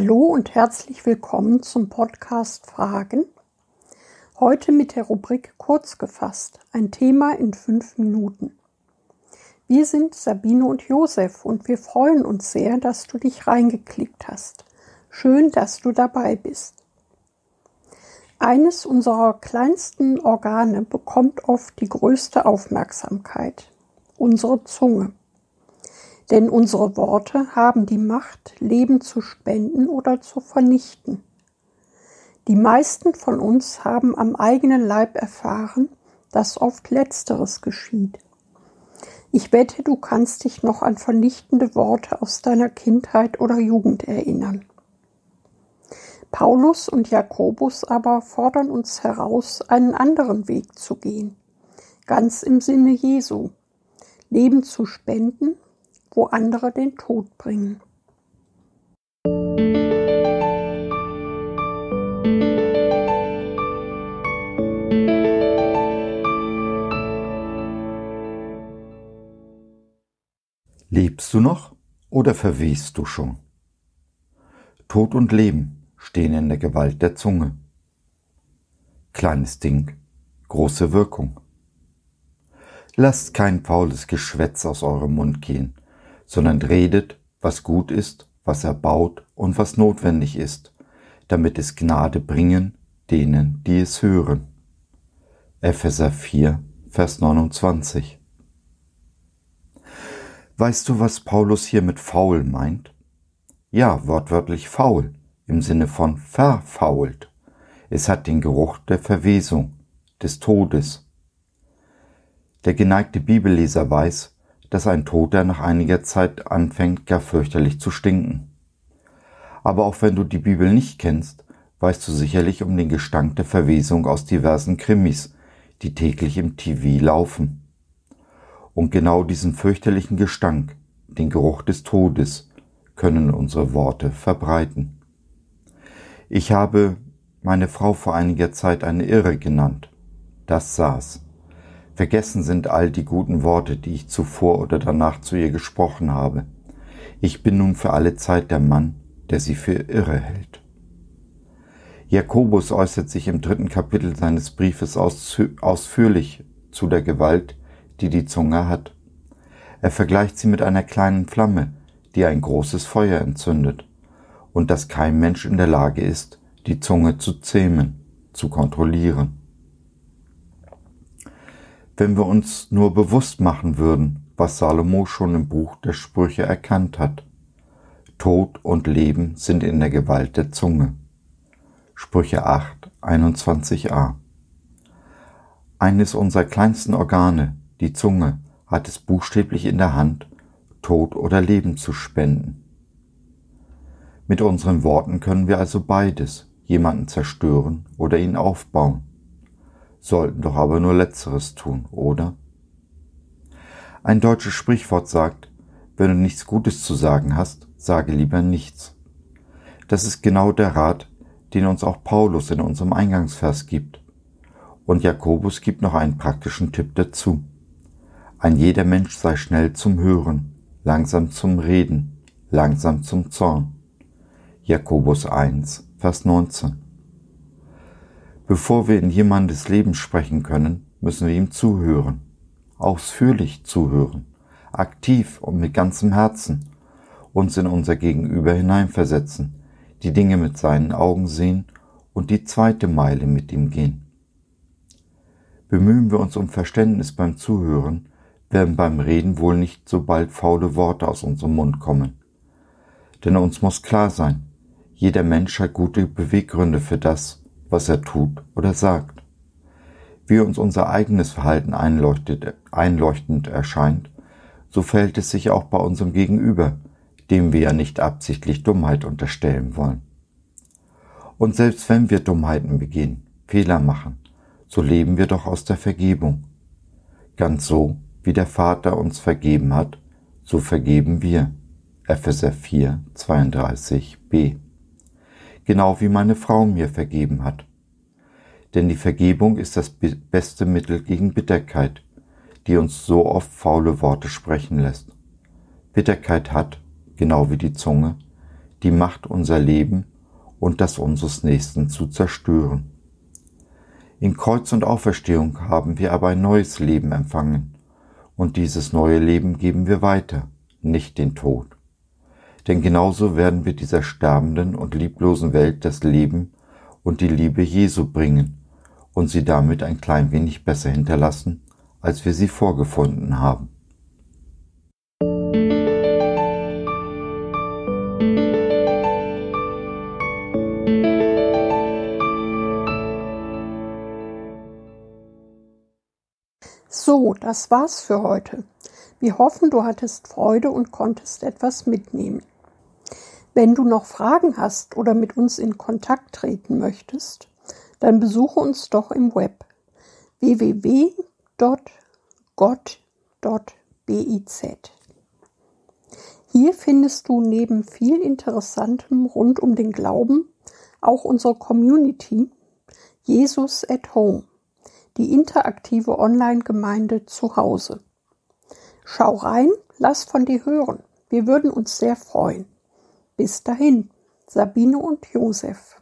Hallo und herzlich willkommen zum Podcast Fragen. Heute mit der Rubrik Kurz gefasst, ein Thema in fünf Minuten. Wir sind Sabine und Josef und wir freuen uns sehr, dass du dich reingeklickt hast. Schön, dass du dabei bist. Eines unserer kleinsten Organe bekommt oft die größte Aufmerksamkeit, unsere Zunge. Denn unsere Worte haben die Macht, Leben zu spenden oder zu vernichten. Die meisten von uns haben am eigenen Leib erfahren, dass oft letzteres geschieht. Ich wette, du kannst dich noch an vernichtende Worte aus deiner Kindheit oder Jugend erinnern. Paulus und Jakobus aber fordern uns heraus, einen anderen Weg zu gehen, ganz im Sinne Jesu, Leben zu spenden wo andere den Tod bringen. Lebst du noch oder verwehst du schon? Tod und Leben stehen in der Gewalt der Zunge. Kleines Ding, große Wirkung. Lasst kein faules Geschwätz aus eurem Mund gehen, sondern redet, was gut ist, was erbaut und was notwendig ist, damit es Gnade bringen denen, die es hören. Epheser 4, Vers 29. Weißt du, was Paulus hier mit faul meint? Ja, wortwörtlich faul, im Sinne von verfault. Es hat den Geruch der Verwesung, des Todes. Der geneigte Bibelleser weiß, dass ein Toter nach einiger Zeit anfängt gar fürchterlich zu stinken. Aber auch wenn du die Bibel nicht kennst, weißt du sicherlich um den Gestank der Verwesung aus diversen Krimis, die täglich im TV laufen. Und genau diesen fürchterlichen Gestank, den Geruch des Todes, können unsere Worte verbreiten. Ich habe meine Frau vor einiger Zeit eine Irre genannt. Das saß. Vergessen sind all die guten Worte, die ich zuvor oder danach zu ihr gesprochen habe. Ich bin nun für alle Zeit der Mann, der sie für irre hält. Jakobus äußert sich im dritten Kapitel seines Briefes ausführlich zu der Gewalt, die die Zunge hat. Er vergleicht sie mit einer kleinen Flamme, die ein großes Feuer entzündet, und dass kein Mensch in der Lage ist, die Zunge zu zähmen, zu kontrollieren wenn wir uns nur bewusst machen würden, was Salomo schon im Buch der Sprüche erkannt hat. Tod und Leben sind in der Gewalt der Zunge. Sprüche 8, 21a. Eines unserer kleinsten Organe, die Zunge, hat es buchstäblich in der Hand, Tod oder Leben zu spenden. Mit unseren Worten können wir also beides, jemanden zerstören oder ihn aufbauen sollten doch aber nur letzteres tun, oder? Ein deutsches Sprichwort sagt, wenn du nichts Gutes zu sagen hast, sage lieber nichts. Das ist genau der Rat, den uns auch Paulus in unserem Eingangsvers gibt. Und Jakobus gibt noch einen praktischen Tipp dazu. Ein jeder Mensch sei schnell zum Hören, langsam zum Reden, langsam zum Zorn. Jakobus 1, Vers 19. Bevor wir in jemandes Leben sprechen können, müssen wir ihm zuhören, ausführlich zuhören, aktiv und mit ganzem Herzen, uns in unser Gegenüber hineinversetzen, die Dinge mit seinen Augen sehen und die zweite Meile mit ihm gehen. Bemühen wir uns um Verständnis beim Zuhören, werden beim Reden wohl nicht so bald faule Worte aus unserem Mund kommen. Denn uns muss klar sein, jeder Mensch hat gute Beweggründe für das, was er tut oder sagt. Wie uns unser eigenes Verhalten einleuchtend erscheint, so verhält es sich auch bei unserem Gegenüber, dem wir ja nicht absichtlich Dummheit unterstellen wollen. Und selbst wenn wir Dummheiten begehen, Fehler machen, so leben wir doch aus der Vergebung. Ganz so, wie der Vater uns vergeben hat, so vergeben wir. Epheser 4, 32b genau wie meine Frau mir vergeben hat. Denn die Vergebung ist das beste Mittel gegen Bitterkeit, die uns so oft faule Worte sprechen lässt. Bitterkeit hat, genau wie die Zunge, die Macht, unser Leben und das unseres Nächsten zu zerstören. In Kreuz und Auferstehung haben wir aber ein neues Leben empfangen, und dieses neue Leben geben wir weiter, nicht den Tod. Denn genauso werden wir dieser sterbenden und lieblosen Welt das Leben und die Liebe Jesu bringen und sie damit ein klein wenig besser hinterlassen, als wir sie vorgefunden haben. So, das war's für heute. Wir hoffen, du hattest Freude und konntest etwas mitnehmen. Wenn du noch Fragen hast oder mit uns in Kontakt treten möchtest, dann besuche uns doch im Web www.gott.biz. Hier findest du neben viel Interessantem rund um den Glauben auch unsere Community Jesus at Home, die interaktive Online-Gemeinde zu Hause. Schau rein, lass von dir hören. Wir würden uns sehr freuen. Bis dahin, Sabine und Josef.